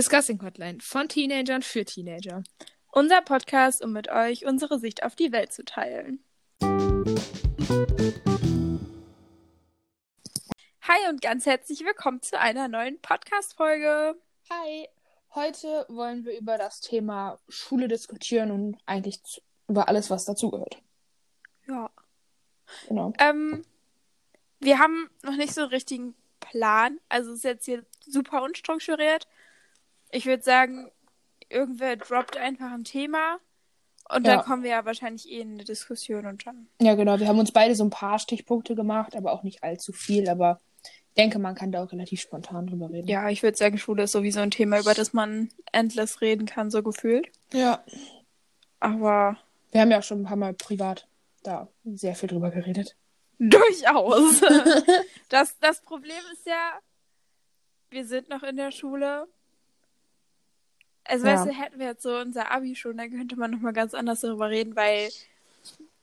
Discussing Hotline von Teenagern für Teenager. Unser Podcast, um mit euch unsere Sicht auf die Welt zu teilen. Hi und ganz herzlich willkommen zu einer neuen Podcast-Folge. Hi, heute wollen wir über das Thema Schule diskutieren und eigentlich über alles, was dazugehört. Ja. Genau. Ähm, wir haben noch nicht so einen richtigen Plan. Also es ist jetzt hier super unstrukturiert. Ich würde sagen, irgendwer droppt einfach ein Thema und Ja. dann kommen wir ja wahrscheinlich eh in eine Diskussion und dann. Ja, genau. Wir haben uns beide so ein paar Stichpunkte gemacht, aber auch nicht allzu viel. Aber ich denke, man kann da auch relativ spontan drüber reden. Ja, ich würde sagen, Schule ist sowieso ein Thema, über das man endless reden kann, so gefühlt. Ja. Aber Wir haben ja auch schon ein paar Mal privat da sehr viel drüber geredet. durchaus. das, das Problem ist ja, wir sind noch in der Schule. Also, Ja. weißt du, hätten wir jetzt so unser Abi schon, dann könnte man nochmal ganz anders darüber reden, weil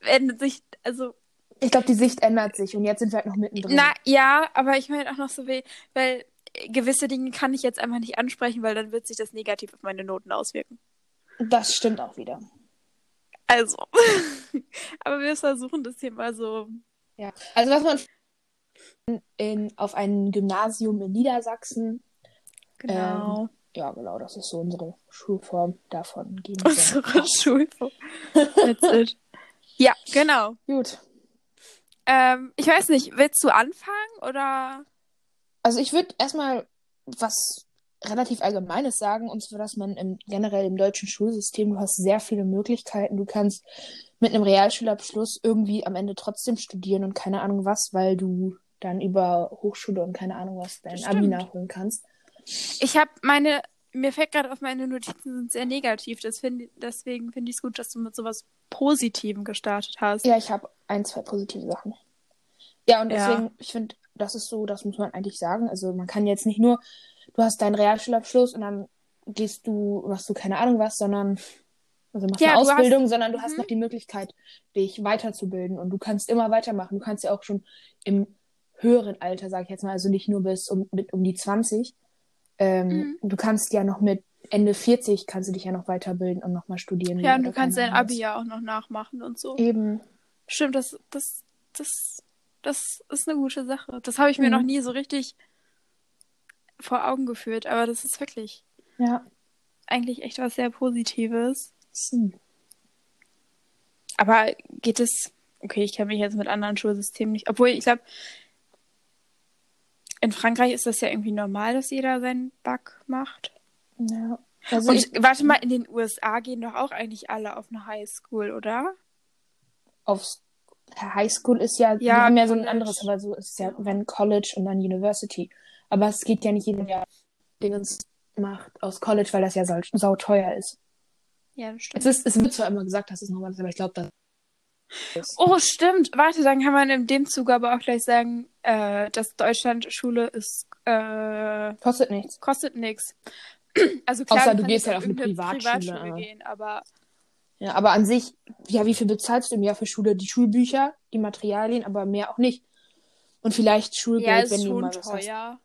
wenn sich, also, Ich glaube, die Sicht ändert sich und jetzt sind wir halt noch mittendrin. na ja, aber ich meine auch noch so weh, weil gewisse Dinge kann ich jetzt einfach nicht ansprechen, weil dann wird sich das negativ auf meine Noten auswirken. Das stimmt auch wieder. Also, aber wir versuchen das hier mal so Ja. Also was man in, auf ein Gymnasium in Niedersachsen, genau ja genau, das ist so unsere Schulform davon gehen. wir unsere aus. Schulform. That's it. Ja, genau. Gut. Ähm, ich weiß nicht, willst du anfangen oder? Also ich würde erstmal was relativ Allgemeines sagen, und zwar, dass man im, generell im deutschen Schulsystem, du hast sehr viele Möglichkeiten. Du kannst mit einem Realschulabschluss irgendwie am Ende trotzdem studieren und keine Ahnung was, weil du dann über Hochschule und keine Ahnung was dein Abi nachholen kannst. Ich habe meine, mir fällt gerade auf, meine Notizen sind sehr negativ. Find, deswegen finde ich es gut, dass du mit sowas Positivem gestartet hast. Ja, ich habe ein, zwei positive Sachen. Ja, und Ja. deswegen, ich finde, das ist so, das muss man eigentlich sagen. Also man kann jetzt nicht nur, du hast deinen Realschulabschluss und dann gehst du, machst du keine Ahnung was, sondern also machst Ja, eine du hast- Ausbildung, sondern du hast Mhm. noch die Möglichkeit, dich weiterzubilden und du kannst immer weitermachen. Du kannst ja auch schon im höheren Alter, sage ich jetzt mal, also nicht nur bis um, mit um die 20. Ähm, Mhm. Du kannst ja noch mit Ende 40 kannst du dich ja noch weiterbilden und nochmal studieren. Ja, und du kannst dein Abi ja auch noch nachmachen und so. Eben. Stimmt, das, das, das, das ist eine gute Sache. Das habe ich mir Mhm. noch nie so richtig vor Augen geführt, aber das ist wirklich Ja. eigentlich echt was sehr Positives. Hm. Aber geht es, okay, ich kenne mich jetzt mit anderen Schulsystemen nicht, obwohl ich glaube, in Frankreich ist das ja irgendwie normal, dass jeder seinen Bug macht. Ja. Also Und ich, warte mal, in den USA gehen doch auch eigentlich alle auf eine Highschool, oder? aufs Highschool ist ja, Ja, wir haben ja so ein anderes, aber so ist ja, wenn College und dann University. Aber es geht ja nicht jeder, der Dingens macht aus College, weil das ja sau, sau teuer ist. Ja, das stimmt. Es ist, es wird zwar immer gesagt, dass es normal ist, aber ich glaube, das ist. Oh, stimmt. Warte, dann kann man in dem Zug aber auch gleich sagen, äh, dass Deutschland Schule ist, äh, Kostet nichts. kostet nichts. Also klar, Außer du gehst halt auf eine Privatschule, aber- gehen, aber Ja, aber an sich, ja, wie viel bezahlst du im Jahr für Schule? Die Schulbücher, die Materialien, aber mehr auch nicht. Und vielleicht Schulgeld, ja, ist wenn du schon mal was hast. teuer.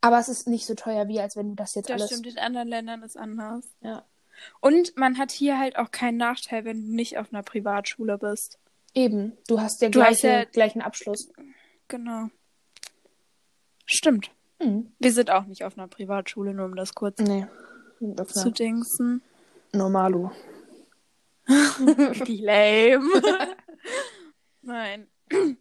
Aber es ist nicht so teuer, wie als wenn du das jetzt Das alles. stimmt, in anderen Ländern ist anders. Ja. Und man hat hier halt auch keinen Nachteil, wenn du nicht auf einer Privatschule bist. Eben, du hast der Du hast gleiche, ja- gleichen Abschluss. Genau. Stimmt. Hm. Wir sind auch nicht auf einer Privatschule, nur um das kurz Nee. Zu dingsen. Normalo. Wie lame. Nein.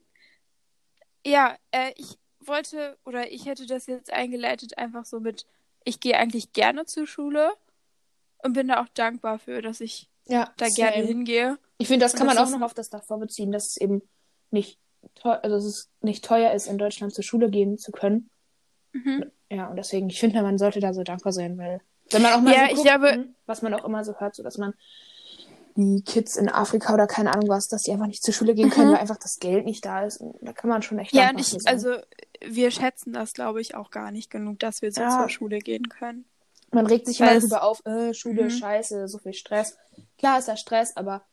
Ja, äh, ich wollte oder ich hätte das jetzt eingeleitet einfach so mit, ich gehe eigentlich gerne zur Schule und bin da auch dankbar für, dass ich Ja, da same. gerne hingehe. Ich finde, das kann Und man das auch noch auf das davor beziehen, dass es eben nicht teuer, also dass es nicht teuer ist, in Deutschland zur Schule gehen zu können. Mhm. Ja, und deswegen, ich finde, man sollte da so dankbar sein, weil wenn man auch mal Ja, so ich guckt, glaube- hm, was man auch immer so hört, so dass man die Kids in Afrika oder keine Ahnung was, dass die einfach nicht zur Schule gehen können, Mhm. weil einfach das Geld nicht da ist. Und da kann man schon echt Ja, und ich, sein. also wir schätzen das, glaube ich, auch gar nicht genug, dass wir so Ja. zur Schule gehen können. Man regt sich immer darüber auf, äh, Schule, Mhm. scheiße, so viel Stress. Klar ist da Stress, aber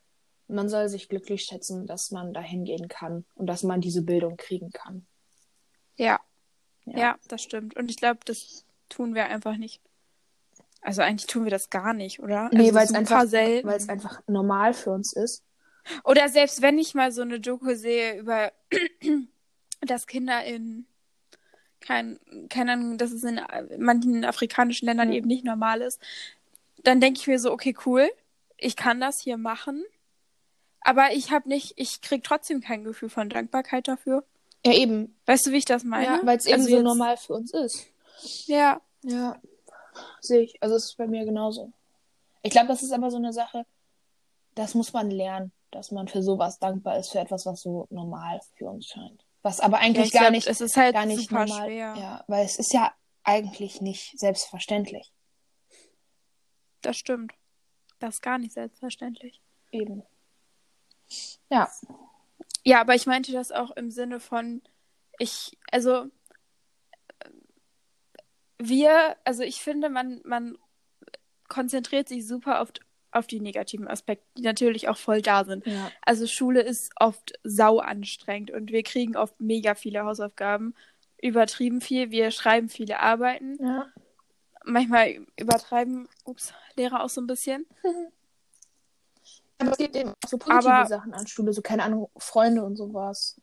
man soll sich glücklich schätzen, dass man da hingehen kann und dass man diese Bildung kriegen kann. Ja, Ja. ja, das stimmt. Und ich glaube, das tun wir einfach nicht. Also eigentlich tun wir das gar nicht, oder? Nee, also weil es einfach, selten. weil es einfach normal für uns ist. Oder selbst wenn ich mal so eine Doku sehe über dass Kinder in kein, keine Ahnung, dass es in manchen afrikanischen Ländern Ja. eben nicht normal ist, dann denke ich mir so, okay, cool, ich kann das hier machen, aber ich habe nicht, ich krieg trotzdem kein Gefühl von Dankbarkeit dafür. Ja, eben. Weißt du, wie ich das meine? Ja, weil es eben Also so jetzt- normal für uns ist. Ja, Ja, sehe ich. Also es ist bei mir genauso. Ich glaube, das ist aber so eine Sache, das muss man lernen, dass man für sowas dankbar ist, für etwas, was so normal für uns scheint. Was aber ja eigentlich ich gar glaub, nicht, es ist halt gar nicht normal. schwer. Ja, weil es ist ja eigentlich nicht selbstverständlich. Das stimmt. Das ist gar nicht selbstverständlich. Eben. Ja. Ja, aber ich meinte das auch im Sinne von, ich, also, äh, wir, also ich finde, man, man konzentriert sich super oft auf die negativen Aspekte, die natürlich auch voll da sind. Ja. Also Schule ist oft sau anstrengend und wir kriegen oft mega viele Hausaufgaben, übertrieben viel, wir schreiben viele Arbeiten. ja. Manchmal übertreiben, ups, Lehrer auch so ein bisschen. Aber es gibt eben auch so positive Aber- Sachen an Schule, so keine Ahnung, Freunde und sowas.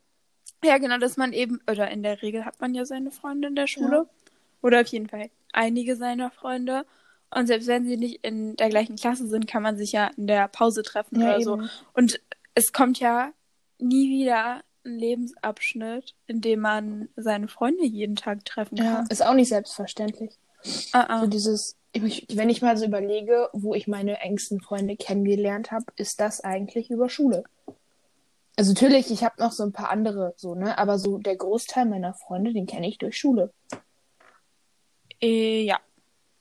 Ja, genau, dass man eben, oder in der Regel hat man ja seine Freunde in der Schule. Oder auf jeden Fall einige seiner Freunde. Und selbst wenn sie nicht in der gleichen Klasse sind, kann man sich ja in der Pause treffen Ja, oder so. eben. Und es kommt ja nie wieder ein Lebensabschnitt, in dem man seine Freunde jeden Tag treffen Ja, kann. ist auch nicht selbstverständlich. Ah, So ah. dieses, ich, wenn ich mal so überlege, wo ich meine engsten Freunde kennengelernt habe, ist das eigentlich über Schule. Also natürlich, ich habe noch so ein paar andere, so, ne? Aber so der Großteil meiner Freunde, den kenne ich durch Schule. Äh, ja.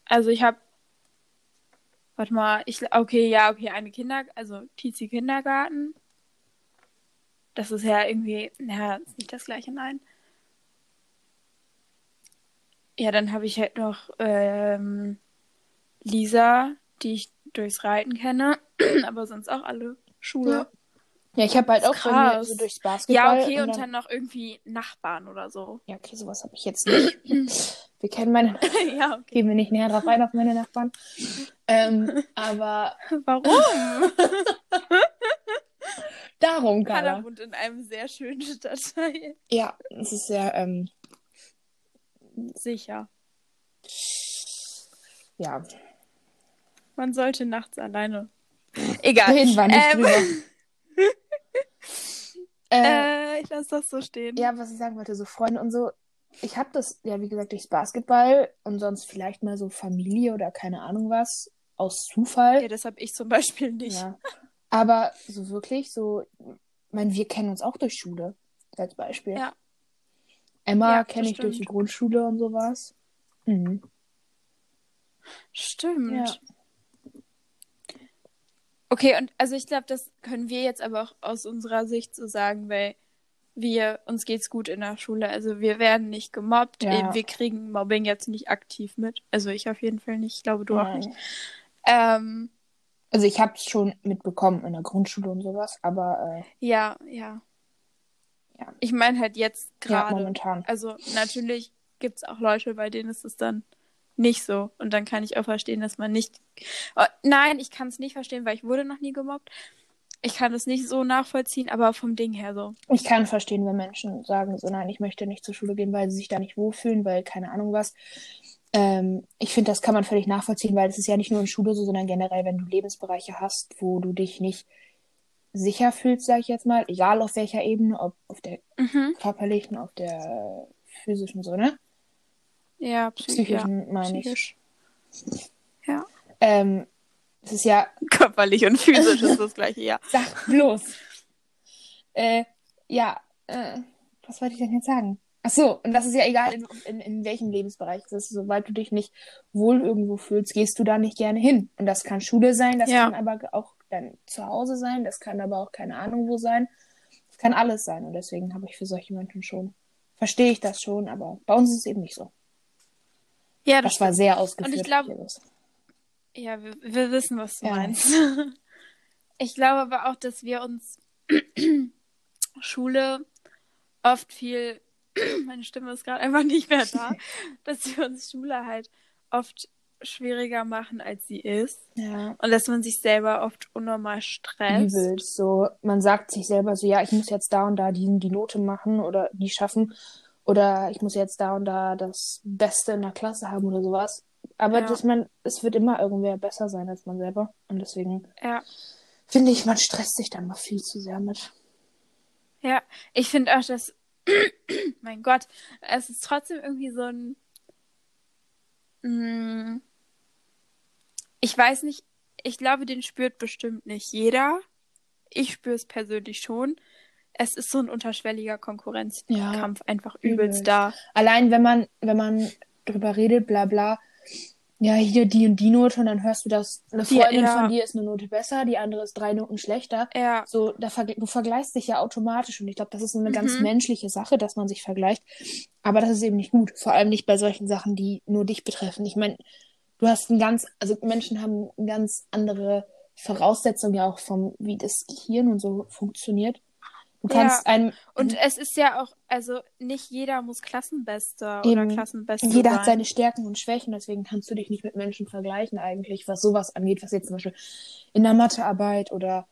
Also ich habe, warte mal, ich, okay, ja, okay, eine Kinder, also Tizi Kindergarten. Das ist ja irgendwie, naja, ist nicht das gleiche, nein. Ja, dann habe ich halt noch ähm, Lisa, die ich durchs Reiten kenne, aber sonst auch alle Schule. Ja. Ja, ich habe halt auch bei so durchs Ja, Basketball. okay, und dann, dann noch irgendwie Nachbarn oder so. ja, okay, sowas habe ich jetzt nicht. Wir kennen meine, ja, okay. gehen wir nicht näher drauf ein auf meine Nachbarn. Ähm, aber Warum? darum, Hannah Carla. wohnt in einem sehr schönen Stadtteil. Ja, es ist sehr, ähm, Sicher. ja. Man sollte nachts alleine. Egal. Reden wir nicht Ähm, drüber. Äh, Äh, ich lasse das so stehen. Ja, was ich sagen wollte, so Freunde und so. Ich habe das, ja, wie gesagt, durchs Basketball und sonst vielleicht mal so Familie oder keine Ahnung was aus Zufall. Ja, das habe ich zum Beispiel nicht. Ja. Aber so wirklich, so, ich meine, wir kennen uns auch durch Schule, als Beispiel. Ja. Emma Ja, kenne ich durch die stimmt. Grundschule und sowas. Mhm. Stimmt. Ja. Okay, und also ich glaube, das können wir jetzt aber auch aus unserer Sicht so sagen, weil wir, uns geht's gut in der Schule. Also wir werden nicht gemobbt. Ja. Eben, Wir kriegen Mobbing jetzt nicht aktiv mit. Also ich auf jeden Fall nicht. Ich glaube, du auch Nein. nicht. Ähm, Also ich habe es schon mitbekommen in der Grundschule und sowas, aber äh, ja, ja. Ja. Ich meine halt jetzt ja, gerade. momentan. Also natürlich gibt's auch Leute, bei denen ist es dann nicht so. Und dann kann ich auch verstehen, dass man nicht. Oh, nein, ich kann es nicht verstehen, weil ich wurde noch nie gemobbt. Ich kann es nicht so nachvollziehen, aber vom Ding her so. Ich kann verstehen, wenn Menschen sagen, so nein, ich möchte nicht zur Schule gehen, weil sie sich da nicht wohlfühlen, weil keine Ahnung was. Ähm, ich finde, das kann man völlig nachvollziehen, weil es ist ja nicht nur in Schule so, sondern generell, wenn du Lebensbereiche hast, wo du dich nicht sicher fühlst, sage ich jetzt mal, egal auf welcher Ebene, ob auf der Mhm. körperlichen, auf der physischen, so, ne? Ja, psychisch. Psychischen, ja. meine ich. psychisch. Ja. Ähm, es ist ja, Körperlich und physisch ist das gleiche, ja. sag bloß. äh, ja, äh, was wollte ich denn jetzt sagen? Ach so, und das ist ja egal, in, in, in welchem Lebensbereich es ist. Sobald du dich nicht wohl irgendwo fühlst, gehst du da nicht gerne hin. Und das kann Schule sein, das Ja. kann aber auch dein Zuhause sein, das kann aber auch keine Ahnung wo sein. Das kann alles sein. Und deswegen habe ich für solche Menschen schon, verstehe ich das schon, aber bei uns ist es eben nicht so. Ja, das Das war sehr ausgeführt. Und ich glaub- Iris. Ja, wir, wir wissen, was du Ja. meinst. Ich glaube aber auch, dass wir uns Schule oft viel, meine Stimme ist gerade einfach nicht mehr da, dass wir uns Schule halt oft schwieriger machen, als sie ist. Ja. Und dass man sich selber oft unnormal stresst. Übelst. So, man sagt sich selber so, ja, ich muss jetzt da und da die, die Note machen oder die schaffen. Oder ich muss jetzt da und da das Beste in der Klasse haben oder sowas. Aber Ja. dass man, es wird immer irgendwer besser sein als man selber. Und deswegen Ja. finde ich, man stresst sich da mal viel zu sehr mit. Ja, ich finde auch, dass, mein Gott, es ist trotzdem irgendwie so ein, Mm, ich weiß nicht, ich glaube, den spürt bestimmt nicht jeder. Ich spüre es persönlich schon. Es ist so ein unterschwelliger Konkurrenzkampf einfach übelst übelst. da. Allein wenn man, wenn man drüber redet, bla bla, ja, hier die und die Note und dann hörst du, dass eine Freundin ja. von dir ist eine Note besser, die andere ist drei Noten schlechter. Ja, So, da verg du vergleichst dich ja automatisch und ich glaube, das ist eine ganz Mhm. menschliche Sache, dass man sich vergleicht. Aber das ist eben nicht gut, vor allem nicht bei solchen Sachen, die nur dich betreffen. Ich meine, du hast ein ganz, also Menschen haben eine ganz andere Voraussetzungen ja auch vom, wie das Gehirn und so funktioniert. Du kannst einem, und es ist ja auch, also nicht jeder muss Klassenbester oder Eben. Klassenbeste jeder sein. hat seine Stärken und Schwächen, deswegen kannst du dich nicht mit Menschen vergleichen eigentlich, was sowas angeht, was jetzt zum Beispiel in der Mathearbeit oder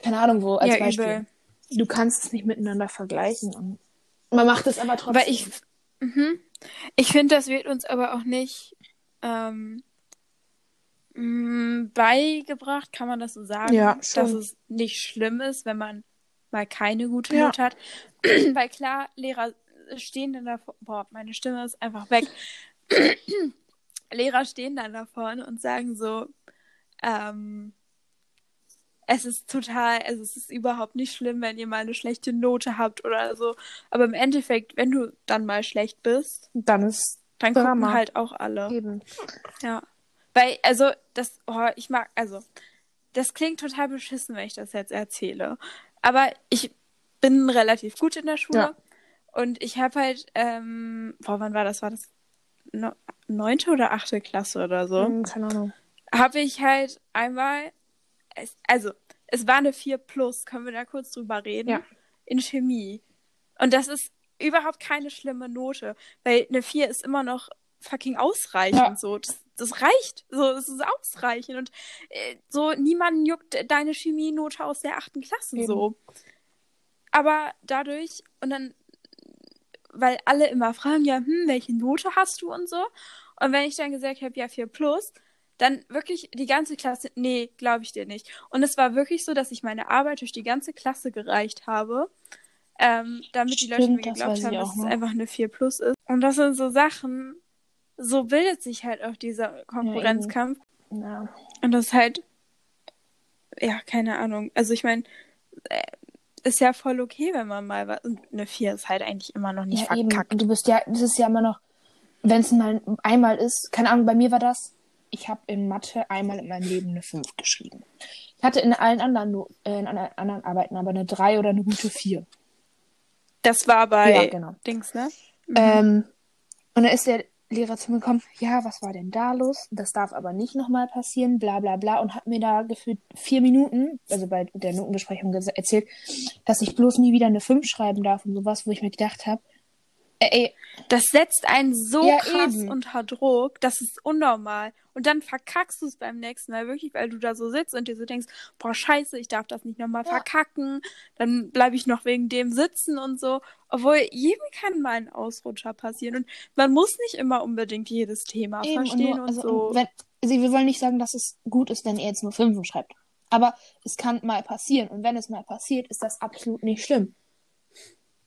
keine Ahnung wo als ja, Beispiel. übel. Du kannst es nicht miteinander vergleichen und man macht es aber trotzdem. Aber ich, mhm. ich finde, das wird uns aber auch nicht ähm, mh, beigebracht, kann man das so sagen, Ja, dass es nicht schlimm ist, wenn man mal keine gute Ja. Note hat. Weil klar, Lehrer stehen dann davor, boah, meine Stimme ist einfach weg. Lehrer stehen dann da vorne und sagen so, ähm, es ist total, also es ist überhaupt nicht schlimm, wenn ihr mal eine schlechte Note habt oder so. Aber im Endeffekt, wenn du dann mal schlecht bist, dann ist dann Drama. gucken halt auch alle. eben. Ja. Weil, also, das, oh, ich mag, also, das klingt total beschissen, wenn ich das jetzt erzähle. Aber ich bin relativ gut in der Schule. Ja. Und ich habe halt, ähm, boah, wann war das? War das neunte oder achte Klasse oder so? Hm, keine Ahnung. habe ich halt einmal, es, also es war eine 4 plus, können wir da kurz drüber reden? Ja. In Chemie. Und das ist überhaupt keine schlimme Note, weil eine 4 ist immer noch fucking ausreichend Ja. so. Das, das reicht, so, das ist ausreichend und äh, so niemanden juckt deine Chemienote aus der achten Klasse Eben. so. Aber dadurch und dann weil alle immer fragen, ja, hm, welche Note hast du und so. Und wenn ich dann gesagt habe, ja, 4 plus, dann wirklich die ganze Klasse, nee, glaube ich dir nicht. Und es war wirklich so, dass ich meine Arbeit durch die ganze Klasse gereicht habe, ähm, damit die Leute Stimmt, mir geglaubt haben, dass es einfach eine 4 plus ist. Und das sind so Sachen, so bildet sich halt auch dieser Konkurrenzkampf. Ja. Und das ist halt, ja, keine Ahnung. Also ich meine, äh, ist ja voll okay, wenn man mal was. Und eine 4 ist halt eigentlich immer noch nicht ja, eben. verkackt. Und du bist ja, das ist ja immer noch, wenn es mal einmal ist, keine Ahnung, bei mir war das, ich habe in Mathe einmal in meinem Leben eine 5 geschrieben. Ich hatte in allen anderen, äh, in anderen anderen Arbeiten aber eine 3 oder eine gute 4. Das war bei Ja, genau. Dings, ne? Ähm, und dann ist der Lehrer zu mir gekommen, ja, was war denn da los? Das darf aber nicht nochmal passieren, bla bla bla. Und hat mir da gefühlt vier Minuten, also bei der Notenbesprechung erzählt, dass ich bloß nie wieder eine 5 schreiben darf und sowas, wo ich mir gedacht habe, ey, Das setzt einen so Ja, krass eben. unter Druck, das ist unnormal. Und dann verkackst du es beim nächsten Mal wirklich, weil du da so sitzt und dir so denkst, boah, scheiße, ich darf das nicht nochmal Ja. verkacken. Dann bleibe ich noch wegen dem sitzen und so. Obwohl, jedem kann mal ein Ausrutscher passieren. Und man muss nicht immer unbedingt jedes Thema eben, verstehen nur- und, also, so. Wenn, also wir wollen nicht sagen, dass es gut ist, wenn er jetzt nur 5 schreibt. Aber es kann mal passieren. Und wenn es mal passiert, ist das absolut nicht schlimm.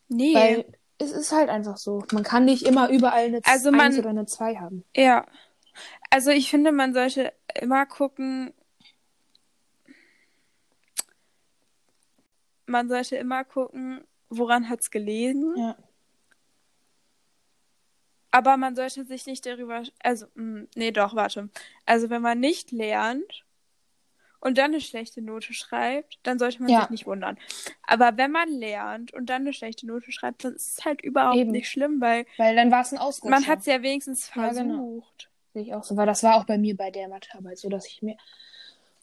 nee. Weil es ist halt einfach so. Man kann nicht immer überall eine Also 1 man- oder eine 2 haben. Ja. Also ich finde, man sollte immer gucken. Man sollte immer gucken, woran hat es gelegen. Ja. Aber man sollte sich nicht darüber. Also, mh, nee, doch, warte. Also, wenn man nicht lernt und dann eine schlechte Note schreibt, dann sollte man Ja. sich nicht wundern. Aber wenn man lernt und dann eine schlechte Note schreibt, dann ist es halt überhaupt Eben. nicht schlimm, weil Weil dann war es ein Ausrutscher. man hat es ja wenigstens Ja, versucht. genau. Sehe ich auch so, weil das war auch bei mir bei der Mathearbeit so, dass ich mir.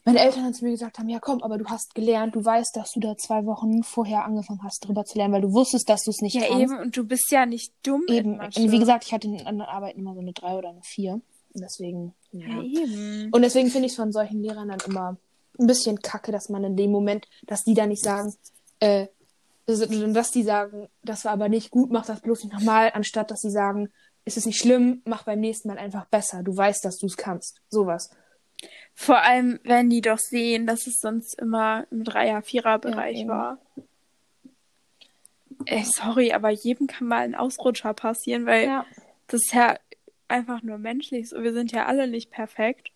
Meine Eltern dann zu mir gesagt haben, ja komm, aber du hast gelernt, du weißt, dass du da zwei Wochen vorher angefangen hast, drüber zu lernen, weil du wusstest, dass du es nicht Ja, kannst. eben, und du bist ja nicht dumm. Eben. Und wie gesagt, ich hatte in anderen Arbeiten immer so eine drei oder eine vier. Und deswegen, ja. Ja, eben. Und deswegen finde ich es von solchen Lehrern dann immer ein bisschen kacke, dass man in dem Moment, dass die da nicht sagen, äh, dass die sagen, das war aber nicht gut, mach das bloß nicht nochmal, anstatt dass sie sagen, ist es nicht schlimm, mach beim nächsten Mal einfach besser. Du weißt, dass du es kannst. Sowas. Vor allem, wenn die doch sehen, dass es sonst immer im Dreier-Vierer-Bereich Ja, eben. war. Ey, sorry, aber jedem kann mal ein Ausrutscher passieren, weil Ja. das ist ja einfach nur menschlich. So, wir sind ja alle nicht perfekt.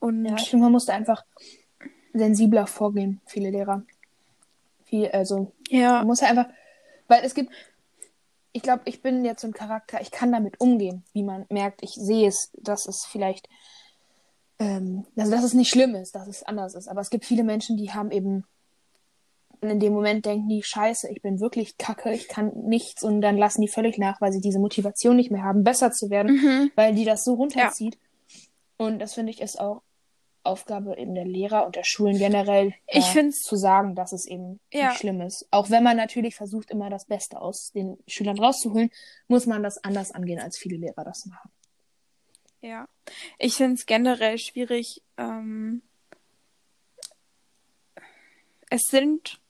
Und Ja, ich finde, man musste einfach sensibler vorgehen, viele Lehrer. Viel, also, ja, man muss ja einfach, weil es gibt, ich glaube, ich bin jetzt so ein Charakter, ich kann damit umgehen, wie man merkt, ich sehe es, dass es vielleicht, ähm, also dass es nicht schlimm ist, dass es anders ist. Aber es gibt viele Menschen, die haben eben und in dem Moment denken die, scheiße, ich bin wirklich kacke, ich kann nichts und dann lassen die völlig nach, weil sie diese Motivation nicht mehr haben, besser zu werden, Mhm. weil die das so runterzieht. Und das finde ich ist auch Aufgabe eben der Lehrer und der Schulen generell, Ich da find's- zu sagen, dass es eben Ja. nicht schlimm ist. Auch wenn man natürlich versucht, immer das Beste aus den Schülern rauszuholen, muss man das anders angehen, als viele Lehrer das machen. Ja, ich finde es generell schwierig. Ähm, es sind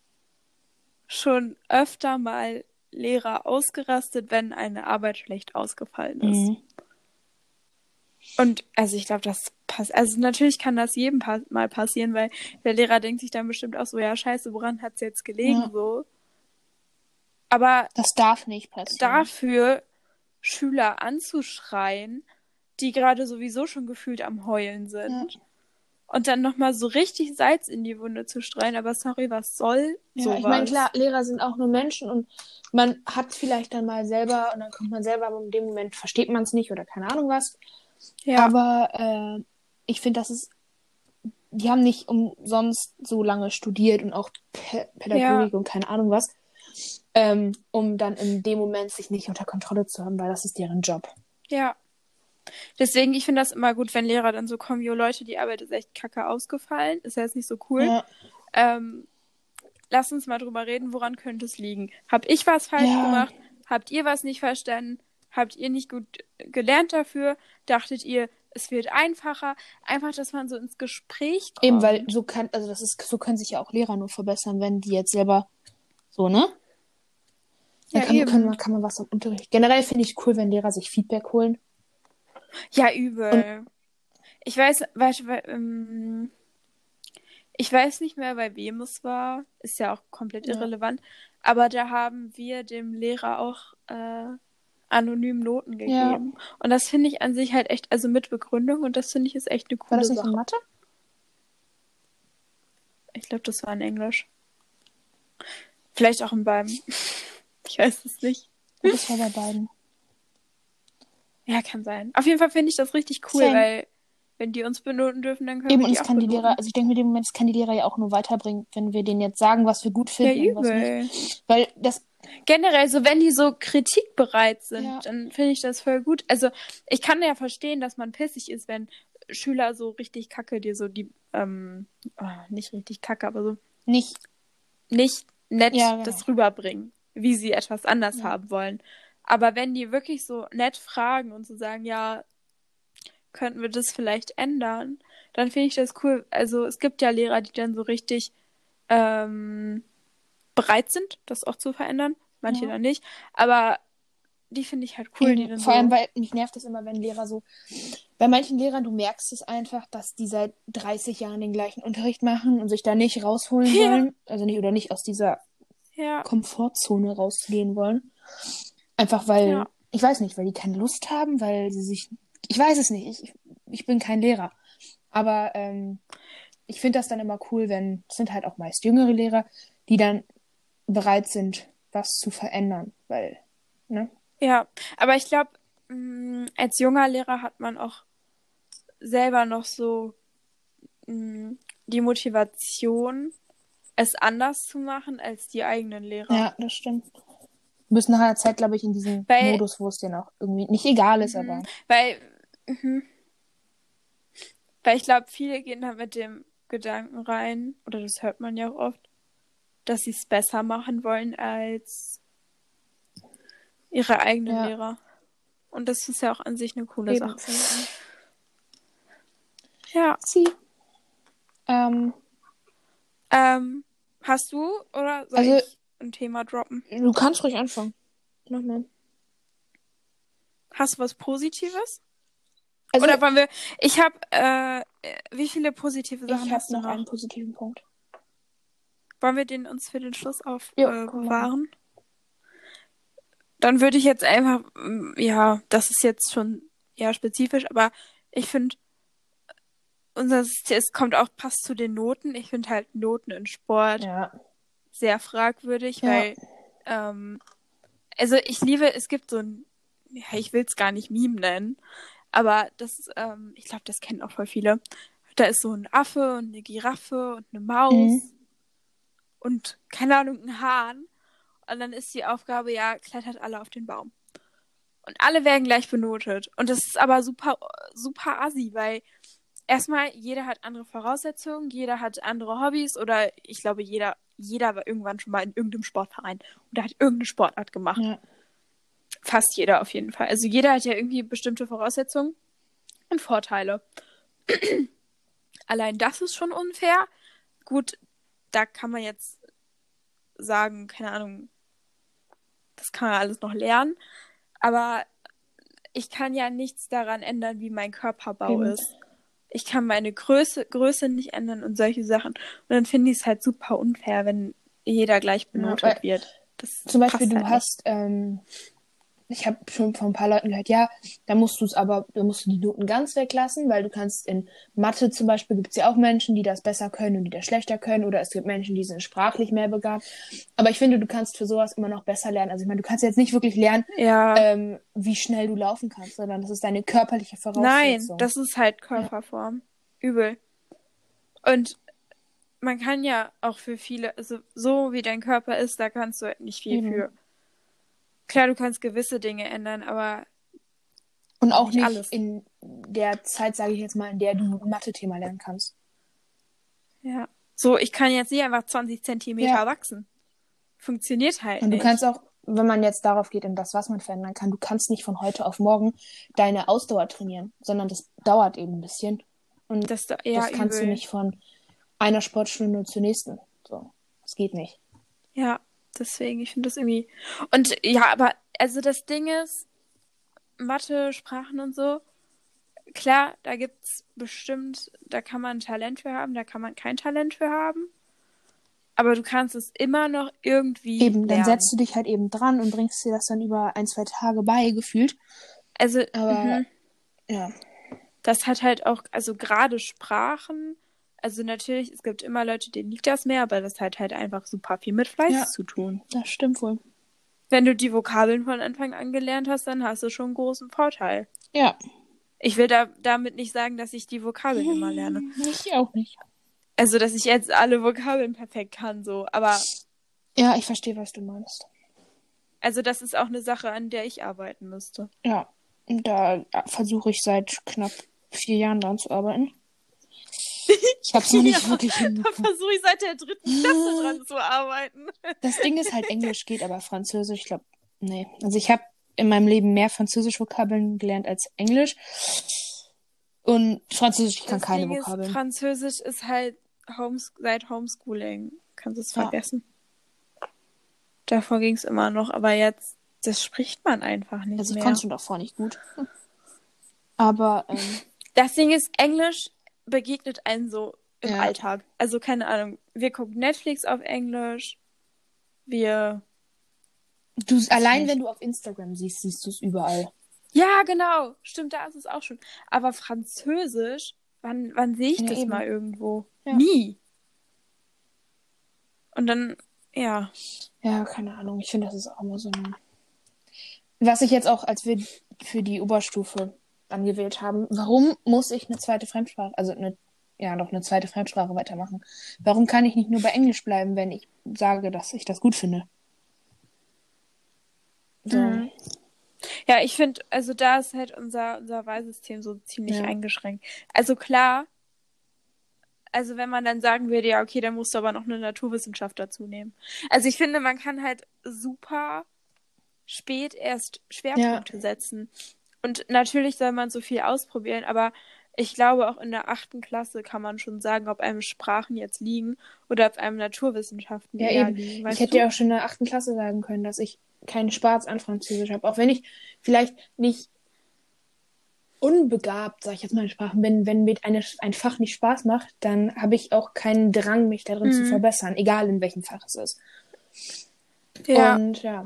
schon öfter mal Lehrer ausgerastet, wenn eine Arbeit schlecht ausgefallen ist. Mhm. Und also ich glaube, das passt. Also natürlich kann das jedem pa mal passieren, weil der Lehrer denkt sich dann bestimmt auch so, ja, scheiße, woran hat es jetzt gelegen? Ja. So. Aber Das darf nicht passieren. dafür Schüler anzuschreien, die gerade sowieso schon gefühlt am Heulen sind. Und dann nochmal so richtig Salz in die Wunde zu streuen, aber sorry, was soll Ja, sowas? ich meine, klar, Lehrer sind auch nur Menschen und man hat vielleicht dann mal selber und dann kommt man selber, aber in dem Moment versteht man es nicht oder keine Ahnung was. Ja, Aber äh, ich finde, das ist, die haben nicht umsonst so lange studiert und auch P Pädagogik und keine Ahnung was, ähm, um dann in dem Moment sich nicht unter Kontrolle zu haben, weil das ist deren Job. ja. Deswegen, ich finde das immer gut, wenn Lehrer dann so kommen, jo Leute, die Arbeit ist echt kacke ausgefallen, ist ja jetzt nicht so cool. Ja, Ähm, lass uns mal drüber reden, woran könnte es liegen? Hab ich was falsch Ja. gemacht? Habt ihr was nicht verstanden? Habt ihr nicht gut gelernt dafür? Dachtet ihr, es wird einfacher? Einfach, dass man so ins Gespräch kommt. eben, weil so kann, also das ist, so können sich ja auch Lehrer nur verbessern, wenn die jetzt selber so, ne? Dann Ja, kann, eben. kann, man, kann man was am Unterricht. Generell finde ich cool, wenn Lehrer sich Feedback holen. Ja, übel. ich weiß, weißt, weil, ähm, ich weiß nicht mehr, bei wem es war. Ist ja auch komplett Ja. irrelevant. Aber da haben wir dem Lehrer auch äh, anonym Noten Ja. gegeben. Und das finde ich an sich halt echt, also mit Begründung, und das finde ich ist echt eine War coole das nicht Sache. in Mathe? Ich glaube, das war in Englisch. Vielleicht auch in beiden. Ich weiß es nicht. Ja, Das war bei beiden. Ja, kann sein. Auf jeden Fall finde ich das richtig cool, Same. weil wenn die uns benoten dürfen, dann können Eben, wir und die es auch kann die. Lehrer, also ich denke mir, in dem Moment, kann die Lehrer ja auch nur weiterbringen, wenn wir denen jetzt sagen, was wir gut Ja, finden und was nicht. übel. Weil das, Generell, so wenn die so kritikbereit sind, Ja. dann finde ich das voll gut. Also ich kann ja verstehen, dass man pissig ist, wenn Schüler so richtig kacke dir so die, ähm, oh, nicht richtig kacke, aber so nicht, nicht nett Ja, genau. das rüberbringen, wie sie etwas anders Ja. haben wollen. Aber wenn die wirklich so nett fragen und so sagen, ja, könnten wir das vielleicht ändern, dann finde ich das cool. Also es gibt ja Lehrer, die dann so richtig ähm, bereit sind, das auch zu verändern. Manche Ja. dann nicht. Aber die finde ich halt cool, die eben, dann vor so. allem, weil mich nervt es immer, wenn Lehrer so, bei manchen Lehrern, du merkst es einfach, dass die seit 30 Jahren den gleichen Unterricht machen und sich da nicht rausholen Ja. wollen, also nicht, oder nicht aus dieser ja, Komfortzone rauszugehen wollen. Einfach weil, Ja. ich weiß nicht, weil die keine Lust haben, weil sie sich, ich weiß es nicht, ich, ich bin kein Lehrer. Aber ähm, ich finde das dann immer cool, wenn, es sind halt auch meist jüngere Lehrer, die dann bereit sind, was zu verändern, weil, ne? ja. Aber ich glaube, als junger Lehrer hat man auch selber noch so mh, die Motivation, es anders zu machen als die eigenen Lehrer. Ja, das stimmt. Du bist nach einer Zeit, glaube ich, in diesem Weil- Modus, wo es dir noch irgendwie nicht egal ist, Mhm. aber. Weil, mhm. weil ich glaube, viele gehen da mit dem Gedanken rein, oder das hört man ja auch oft, dass sie es besser machen wollen als ihre eigenen Ja. Lehrer. Und das ist ja auch an sich eine coole Eben, Sache. Ja. Sie. Ähm, Ähm, hast du oder soll Also- ich ein Thema droppen? du kannst ruhig anfangen. Mach mal. Hast du was Positives? Also, oder wollen wir. Ich habe. Äh, äh, wie viele positive Sachen ich habe hast du noch einen positiven Punkt. Wollen wir den uns für den Schluss auf Jo, äh? Dann würde ich jetzt einfach, mm, ja, das ist jetzt schon ja spezifisch, aber ich finde, unser System, es kommt auch, passt zu den Noten. Ich finde halt Noten in Sport Ja. sehr fragwürdig, Ja. weil, ähm, also ich liebe, es gibt so ein, ja, ich will es gar nicht Meme nennen, aber das, ähm, ich glaube, das kennen auch voll viele. Da ist so ein Affe und eine Giraffe und eine Maus Mhm. und, keine Ahnung, ein Hahn. Und dann ist die Aufgabe, ja, klettert alle auf den Baum. Und alle werden gleich benotet. Und das ist aber super, super assi, weil erstmal jeder hat andere Voraussetzungen, jeder hat andere Hobbys oder ich glaube, jeder, jeder war irgendwann schon mal in irgendeinem Sportverein oder hat irgendeine Sportart gemacht. Ja. Fast jeder auf jeden Fall. Also jeder hat ja irgendwie bestimmte Voraussetzungen und Vorteile. Allein das ist schon unfair. Gut, da kann man jetzt sagen, keine Ahnung, das kann man alles noch lernen. Aber ich kann ja nichts daran ändern, wie mein Körperbau Eben. ist. Ich kann meine Größe, Größe nicht ändern und solche Sachen. Und dann finde ich es halt super unfair, wenn jeder gleich benotet weil- wird. Das Zum Beispiel, du halt nicht. hast, ähm, ich habe schon von ein paar Leuten gehört, ja, da musst du es aber, da musst du die Noten ganz weglassen, weil du kannst in Mathe zum Beispiel, gibt es ja auch Menschen, die das besser können und die das schlechter können, oder es gibt Menschen, die sind sprachlich mehr begabt. Aber ich finde, du kannst für sowas immer noch besser lernen. Also ich meine, du kannst jetzt nicht wirklich lernen, Ja. ähm, wie schnell du laufen kannst, sondern das ist deine körperliche Nein, Voraussetzung. das ist halt Körperform. Übel. Und man kann ja auch für viele, also so wie dein Körper ist, da kannst du halt nicht viel Eben. für. Klar, du kannst gewisse Dinge ändern, aber Und auch nicht nicht alles. in der Zeit, sage ich jetzt mal, in der du ein Mathe-Thema lernen kannst. ja. So, ich kann jetzt nicht einfach 20 Zentimeter Ja. wachsen. Funktioniert halt Und du nicht. kannst auch, wenn man jetzt darauf geht, in das, was man verändern kann, du kannst nicht von heute auf morgen deine Ausdauer trainieren, sondern das dauert eben ein bisschen. Und das, da- ja, das kannst übel. du nicht von einer Sportstunde zur nächsten. So, das geht nicht. Ja, deswegen, ich finde das irgendwie. Und ja, aber also das Ding ist, Mathe, Sprachen und so, klar, da gibt's bestimmt, da kann man ein Talent für haben, da kann man kein Talent für haben. Aber du kannst es immer noch irgendwie. Eben, dann lernen. setzt du dich halt eben dran und bringst dir das dann über ein, zwei Tage bei, gefühlt. Also, Aber- mhm. Ja. das hat halt auch, also gerade Sprachen, also natürlich, es gibt immer Leute, denen liegt das mehr, aber das hat halt einfach super viel mit Fleiß Ja. zu tun. Das stimmt wohl. Wenn du die Vokabeln von Anfang an gelernt hast, dann hast du schon einen großen Vorteil. Ja. Ich will da, damit nicht sagen, dass ich die Vokabeln immer lerne. Ich auch nicht. Also, dass ich jetzt alle Vokabeln perfekt kann, so. Aber, Ja, ich verstehe, was du meinst. also, das ist auch eine Sache, an der ich arbeiten müsste. Ja. Da versuche ich seit knapp vier Jahren dran zu arbeiten. Ich habe es noch nicht Ja, wirklich Da hinbekommen. versuche ich seit der dritten Klasse dran zu arbeiten. Das Ding ist halt, Englisch geht, aber Französisch, ich glaube, nee. Also ich habe in meinem Leben mehr Französisch-Vokabeln gelernt als Englisch. Und Französisch, ich kann das keine Ding ist, Vokabeln. Französisch ist halt Homes seit Homeschooling. Kannst du es Ja. vergessen. Davor ging es immer noch, aber jetzt, das spricht man einfach nicht Also ich mehr. konnte schon davor nicht gut. Aber ähm, Das Ding ist, Englisch begegnet einen so im Ja. Alltag. Also keine Ahnung, wir gucken Netflix auf Englisch, wir... du, allein nicht. wenn du auf Instagram siehst, siehst du es überall. Ja, genau, stimmt, da ist es auch schon. Aber Französisch, wann, wann sehe ich Ja, das eben. mal irgendwo? Ja. Nie. Und dann, ja, Ja, keine Ahnung. Ich finde, das ist auch immer so ein. Was ich jetzt auch, als wir für die Oberstufe angewählt haben, warum muss ich eine zweite Fremdsprache, also eine, ja, doch eine zweite Fremdsprache weitermachen? Warum kann ich nicht nur bei Englisch bleiben, wenn ich sage, dass ich das gut finde? So. Mhm. Ja, ich finde, also da ist halt unser, unser Wahlsystem so ziemlich Ja. eingeschränkt. Also klar, also wenn man dann sagen würde, ja, okay, dann musst du aber noch eine Naturwissenschaft dazu nehmen. Also ich finde, man kann halt super spät erst Schwerpunkte setzen. Und natürlich soll man so viel ausprobieren, aber ich glaube, auch in der achten Klasse kann man schon sagen, ob einem Sprachen jetzt liegen oder ob einem Naturwissenschaften ja, eben. liegen. Ich hätte ja auch schon in der achten Klasse sagen können, dass ich keinen Spaß an Französisch habe. Auch wenn ich vielleicht nicht unbegabt, sag ich jetzt mal in Sprachen bin, wenn mir eine, ein Fach nicht Spaß macht, dann habe ich auch keinen Drang, mich darin zu Mhm. verbessern, egal in welchem Fach es ist. Ja. Und ja,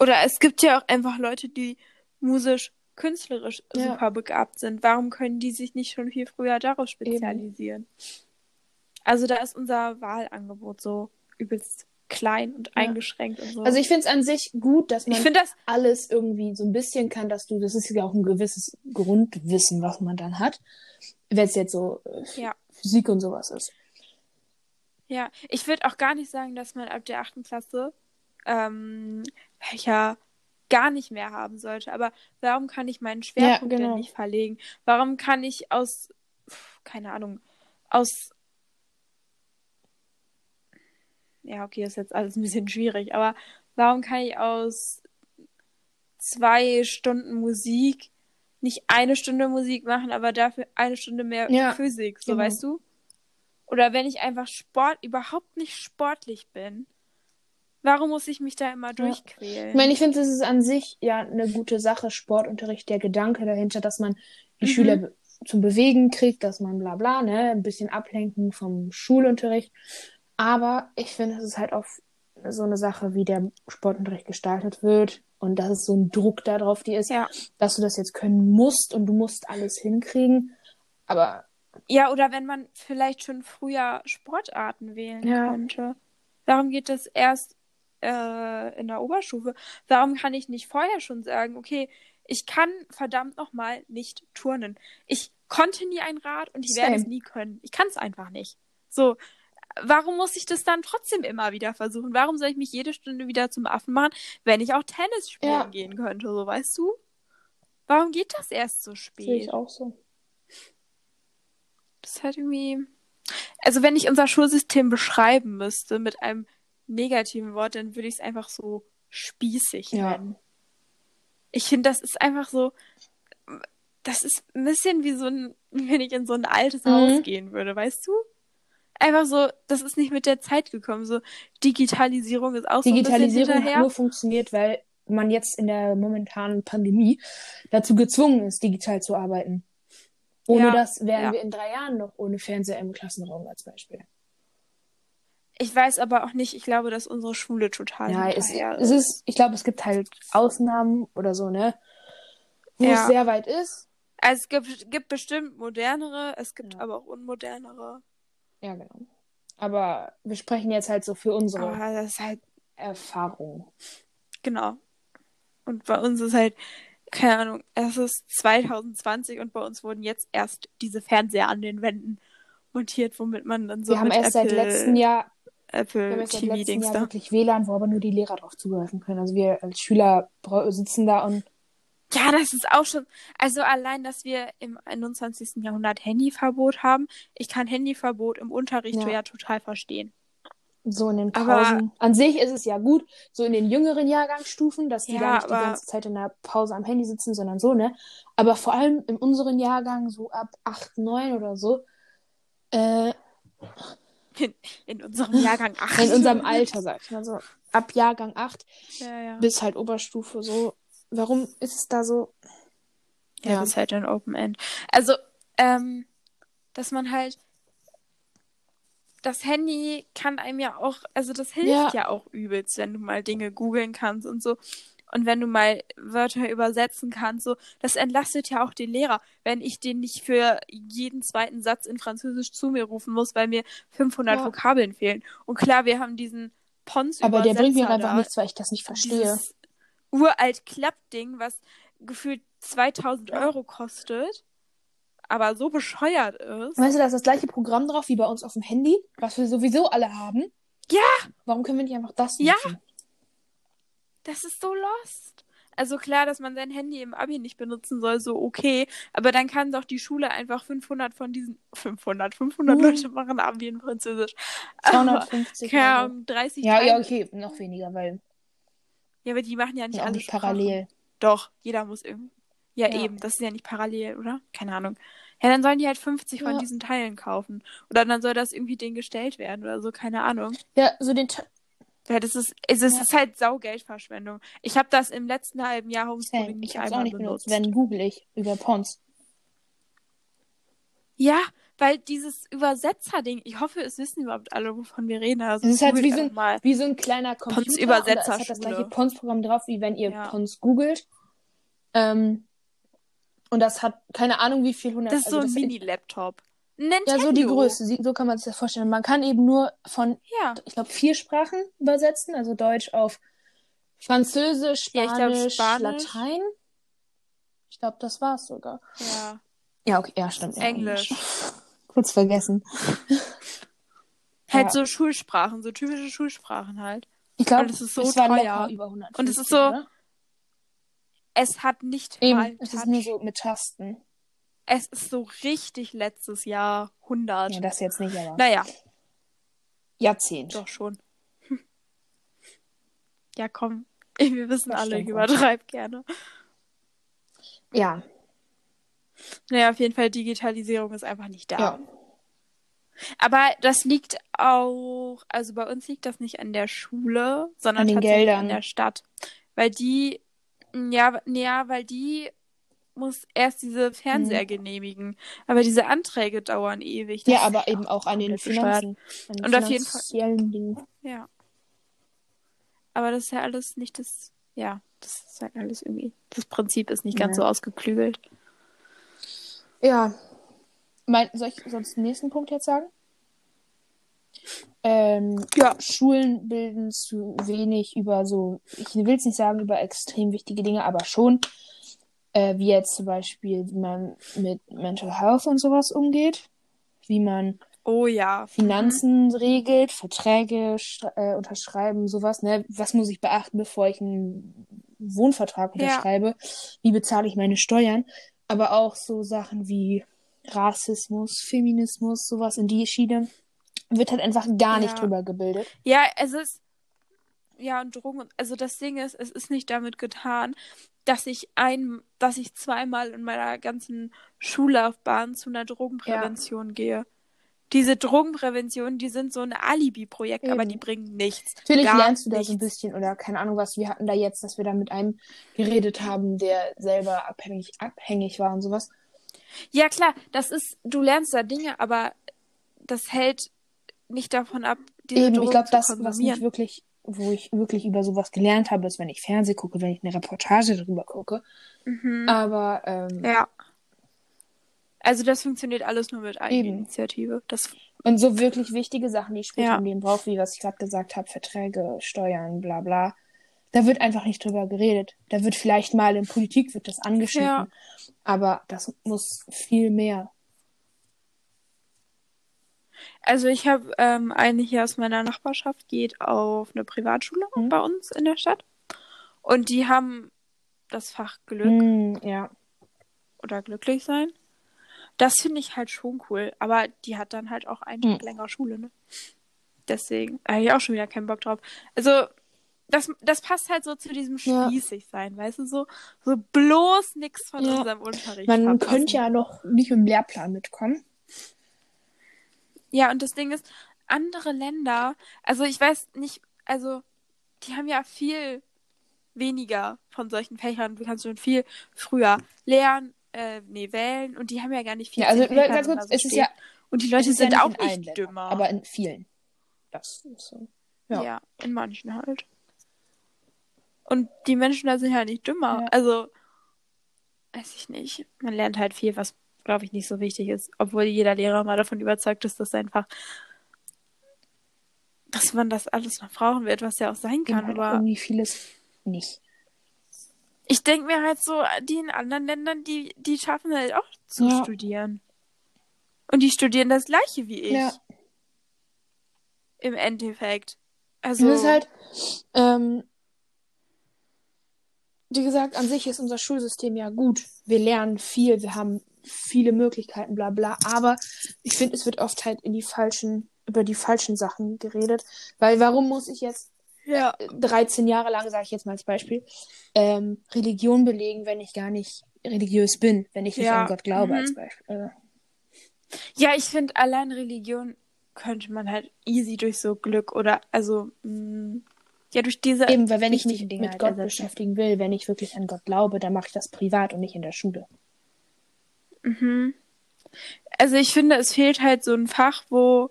Oder es gibt ja auch einfach Leute, die musisch, künstlerisch Ja. super begabt sind. Warum können die sich nicht schon viel früher darauf spezialisieren? Also da ist unser Wahlangebot so übelst klein und eingeschränkt und so. also ich finde es an sich gut, dass man ich das, alles irgendwie so ein bisschen kann, dass du, das ist ja auch ein gewisses Grundwissen, was man dann hat, wenn es jetzt so äh, ja. Physik und sowas ist. Ja, ich würde auch gar nicht sagen, dass man ab der achten Klasse ähm, Fächer gar nicht mehr haben sollte. Aber warum kann ich meinen Schwerpunkt genau. denn nicht verlegen? Warum kann ich aus, keine Ahnung, aus, ja, okay, ist jetzt alles ein bisschen schwierig, aber warum kann ich aus zwei Stunden Musik nicht eine Stunde Musik machen, aber dafür eine Stunde mehr Ja, Physik, so genau. weißt du? Oder wenn ich einfach Sport, überhaupt nicht sportlich bin, warum muss ich mich da immer durchquälen? Ich meine, ich finde, es ist an sich ja eine gute Sache, Sportunterricht, der Gedanke dahinter, dass man die Mhm. Schüler zum Bewegen kriegt, dass man bla bla, ne, ein bisschen ablenken vom Schulunterricht. Aber ich finde, es ist halt auch so eine Sache, wie der Sportunterricht gestaltet wird. Und dass es so ein Druck darauf die ist, ja. dass du das jetzt können musst und du musst alles hinkriegen. Aber Ja, oder wenn man vielleicht schon früher Sportarten wählen Ja. könnte. Warum geht das erst äh, in der Oberstufe? Warum kann ich nicht vorher schon sagen, okay, ich kann verdammt nochmal nicht turnen. Ich konnte nie ein Rad und ich werde es nie können. Ich kann es einfach nicht. So, warum muss ich das dann trotzdem immer wieder versuchen? Warum soll ich mich jede Stunde wieder zum Affen machen, wenn ich auch Tennis spielen Ja. gehen könnte, so weißt du? Warum geht das erst so spät? sehe ich auch so. Das ist halt irgendwie. Also, wenn ich unser Schulsystem beschreiben müsste mit einem negativen Wort, dann würde ich es einfach so spießig Ja. nennen. Ich finde, das ist einfach so. Das ist ein bisschen wie so ein, wenn ich in so ein altes Mhm. Haus gehen würde, weißt du? Einfach so, das ist nicht mit der Zeit gekommen. So, Digitalisierung ist auch so ein bisschen Digitalisierung hat hinterher. nur funktioniert, weil man jetzt in der momentanen Pandemie dazu gezwungen ist, digital zu arbeiten. Ohne Ja, das wären ja. wir in drei Jahren noch ohne Fernseher im Klassenraum als Beispiel. Ich weiß aber auch nicht, ich glaube, dass unsere Schule total Ja, es, es ist, ich glaube, es gibt halt Ausnahmen oder so, ne? Wo Ja. es sehr weit ist. Also es gibt, gibt bestimmt modernere, es gibt Ja. aber auch unmodernere. Ja, genau. Aber wir sprechen jetzt halt so für unsere Aber das ist halt, Erfahrung. genau. Und bei uns ist halt, keine Ahnung, es ist 2020 und bei uns wurden jetzt erst diese Fernseher an den Wänden montiert, womit man dann so wir haben erst Apple, seit letztem Jahr, Apple haben erst seit TV letztem Dings Jahr da. wirklich WLAN, wo aber nur die Lehrer drauf zugreifen können. Also wir als Schüler sitzen da und Ja, das ist auch schon, also allein, dass wir im 21. Jahrhundert Handyverbot haben. Ich kann Handyverbot im Unterricht Ja. ja total verstehen. so in den Aber- Pausen. An sich ist es ja gut, so in den jüngeren Jahrgangsstufen, dass die Ja, da nicht die aber- ganze Zeit in der Pause am Handy sitzen, sondern so, ne? Aber vor allem in unseren Jahrgang, so ab 8, 9 oder so, äh, In, in unserem Jahrgang 8. in unserem Alter, sag ich mal so, ab Jahrgang 8 Ja, ja. bis halt Oberstufe, so, warum ist es da so? Ja, Ja. das ist halt ein Open End. Also, ähm, dass man halt das Handy kann einem ja auch, also das hilft Ja. ja, auch übelst, wenn du mal Dinge googeln kannst und so. Und wenn du mal Wörter übersetzen kannst, so, das entlastet ja auch den Lehrer, wenn ich den nicht für jeden zweiten Satz in Französisch zu mir rufen muss, weil mir 500 Ja. Vokabeln fehlen. Und klar, wir haben diesen pons Aber der bringt mir einfach nichts, weil ich das nicht verstehe. dieses uralt Klappding, was gefühlt 2000 Euro kostet, aber so bescheuert ist. Weißt du, da ist das gleiche Programm drauf wie bei uns auf dem Handy, was wir sowieso alle haben. Ja! Warum können wir nicht einfach das Ja. Das ist so lost. Also klar, dass man sein Handy im Abi nicht benutzen soll, so okay, aber dann kann doch die Schule einfach 500 von diesen 500, 500 Mhm. Leute machen Abi in Französisch. Aber, 250 keine oder so. Ahnung, 30 Ja, ja, okay, noch weniger, weil Ja, aber die machen ja nicht ja alle nicht parallel. Doch, jeder muss irgendwie. Ja, Ja. eben, das ist ja nicht parallel, oder? Keine Ahnung. Ja, dann sollen die halt 50 von Ja. diesen Teilen kaufen. Oder dann soll das irgendwie denen gestellt werden oder so, keine Ahnung. Ja, so den Ja, das ist, es ist, Ja. ist halt Saugeldverschwendung. Ich habe das im letzten halben Jahr. Homeschooling Ich nicht auch einmal nicht benutzt. benutzt. Wenn google ich über Pons. Ja, weil dieses Übersetzer-Ding, ich hoffe, es wissen überhaupt alle, wovon wir reden. Also Es ist halt wie so, einfach mal. wie so ein kleiner Computer. Pons da ist halt das gleiche Pons-Programm drauf, wie wenn ihr Ja. Pons googelt. Ähm, und das hat keine Ahnung, wie viel hundert. Das ist so also ein Mini-Laptop. Nintendo. Ja, so die Größe. So kann man sich das vorstellen. Man kann eben nur von, Ja. ich glaube, vier Sprachen übersetzen. Also Deutsch auf Französisch, Ja, ich glaub, Spanisch, Spanisch. Latein. Ich glaube, das war's sogar. Ja. Ja, okay, ja, stimmt. ja, Englisch. Kurz vergessen. Halt Ja. so Schulsprachen, so typische Schulsprachen halt. Ich glaube, es ist so es teuer. über 100. Und es ist so- Oder? Es hat nicht mal Eben, es Touch. ist nur so mit Tasten. Es ist so richtig letztes Jahr 100. Ja, das jetzt nicht, aber naja, Jahrzehnt. doch schon. Ja, komm. Wir wissen Das alle, ich stimmt. übertreib gerne. Ja, Naja, auf jeden Fall, Digitalisierung ist einfach nicht da. ja. Aber das liegt auch, also bei uns liegt das nicht an der Schule, sondern An den tatsächlich Geldern. an der Stadt. Weil die, ja, ja, weil die muss erst diese Fernseher genehmigen. Aber diese Anträge dauern ewig. Das Mhm. Ja, aber eben auch an den. Finanzen. An den Und auf jeden Fall- Dingen. Ja. Aber das ist ja alles nicht das, ja, das ist halt alles irgendwie, das Prinzip ist nicht ganz Ja. so ausgeklügelt. Ja. Mein, soll ich sonst den nächsten Punkt jetzt sagen? Ähm, Ja. Schulen bilden zu wenig über so, ich will es nicht sagen über extrem wichtige Dinge, aber schon, äh, wie jetzt zum Beispiel, wie man mit Mental Health und sowas umgeht, wie man Oh ja. Finanzen regelt, Verträge äh, unterschreiben, sowas, ne? Was muss ich beachten, bevor ich einen Wohnvertrag Ja. unterschreibe? Wie bezahle ich meine Steuern? Aber auch so Sachen wie Rassismus, Feminismus, sowas in die Schiene wird halt einfach gar nicht Ja. drüber gebildet. Ja, es ist. Ja, und Drogen. Also das Ding ist, es ist nicht damit getan, dass ich ein, dass ich zweimal in meiner ganzen Schullaufbahn zu einer Drogenprävention gehe. Diese Drogenprävention, die sind so ein Alibi-Projekt, aber die bringen nichts. Natürlich lernst du da so ein bisschen oder keine Ahnung was. Wir hatten da jetzt, dass wir da mit einem geredet haben, der selber abhängig, abhängig war und sowas. Ja, klar, das ist, du lernst da Dinge, aber das hält nicht davon ab, diese Eben, Drogen ich glaube, das, was mich konsumieren. wirklich, wo ich wirklich über sowas gelernt habe, ist, wenn ich Fernseh gucke, wenn ich eine Reportage drüber gucke. Mhm. Aber ähm, Ja. Also das funktioniert alles nur mit Eigeninitiative. Das, und so wirklich wichtige Sachen, die ich später Ja. im Leben brauche, wie was ich gerade gesagt habe, Verträge, Steuern, bla bla, da wird einfach nicht drüber geredet. Da wird vielleicht mal in Politik wird das angeschnitten, Ja. aber das muss viel mehr. Also ich habe ähm, eine hier aus meiner Nachbarschaft, geht auf eine Privatschule Mhm. bei uns in der Stadt. Und die haben das Fach Glück Hm, ja. oder glücklich sein. Das finde ich halt schon cool. Aber die hat dann halt auch einen Mhm. Tag länger Schule, ne? Deswegen habe ich auch schon wieder keinen Bock drauf. Also, das, das passt halt so zu diesem Ja. spießig sein, weißt du? So, so bloß nichts von Ja. unserem Unterricht. Man verpassen. könnte ja noch nicht im Lehrplan mitkommen. Ja, und das Ding ist, andere Länder, also ich weiß nicht, also die haben ja viel weniger von solchen Fächern. Du kannst schon viel früher lernen, äh, nee, wählen und die haben ja gar nicht viel. Ja, also ganz kurz, es ist ja, und die Leute ist ja sind auch nicht Ländern, dümmer. aber in vielen. Das ist so. ja. ja. in manchen halt. Und die Menschen da sind ja nicht dümmer. Ja. Also, weiß ich nicht. Man lernt halt viel, was, glaube ich, nicht so wichtig ist. Obwohl jeder Lehrer mal davon überzeugt ist, dass einfach, dass man das alles noch brauchen wird, was ja auch sein kann. halt Aber irgendwie vieles nicht. ich denke mir halt so, die in anderen Ländern, die, die schaffen halt auch zu Ja. studieren. Und die studieren das gleiche wie ich. Ja. Im Endeffekt. Also, es ist halt, ähm, wie gesagt, an sich ist unser Schulsystem ja gut. Wir lernen viel, wir haben viele Möglichkeiten, bla bla. Aber ich finde, es wird oft halt in die falschen, über die falschen Sachen geredet. Weil warum muss ich jetzt ja. 13 Jahre lang, sage ich jetzt mal als Beispiel, ähm, Religion belegen, wenn ich gar nicht religiös bin, wenn ich nicht Ja, an Gott glaube, mhm. als Beispiel. Äh, Ja, ich finde, allein Religion könnte man halt easy durch so Glück oder, also, mh, ja, durch diese. Eben, weil wenn ich mich mit halt Gott ersetzen. beschäftigen will, wenn ich wirklich an Gott glaube, dann mache ich das privat und nicht in der Schule. Mhm. Also ich finde, es fehlt halt so ein Fach, wo.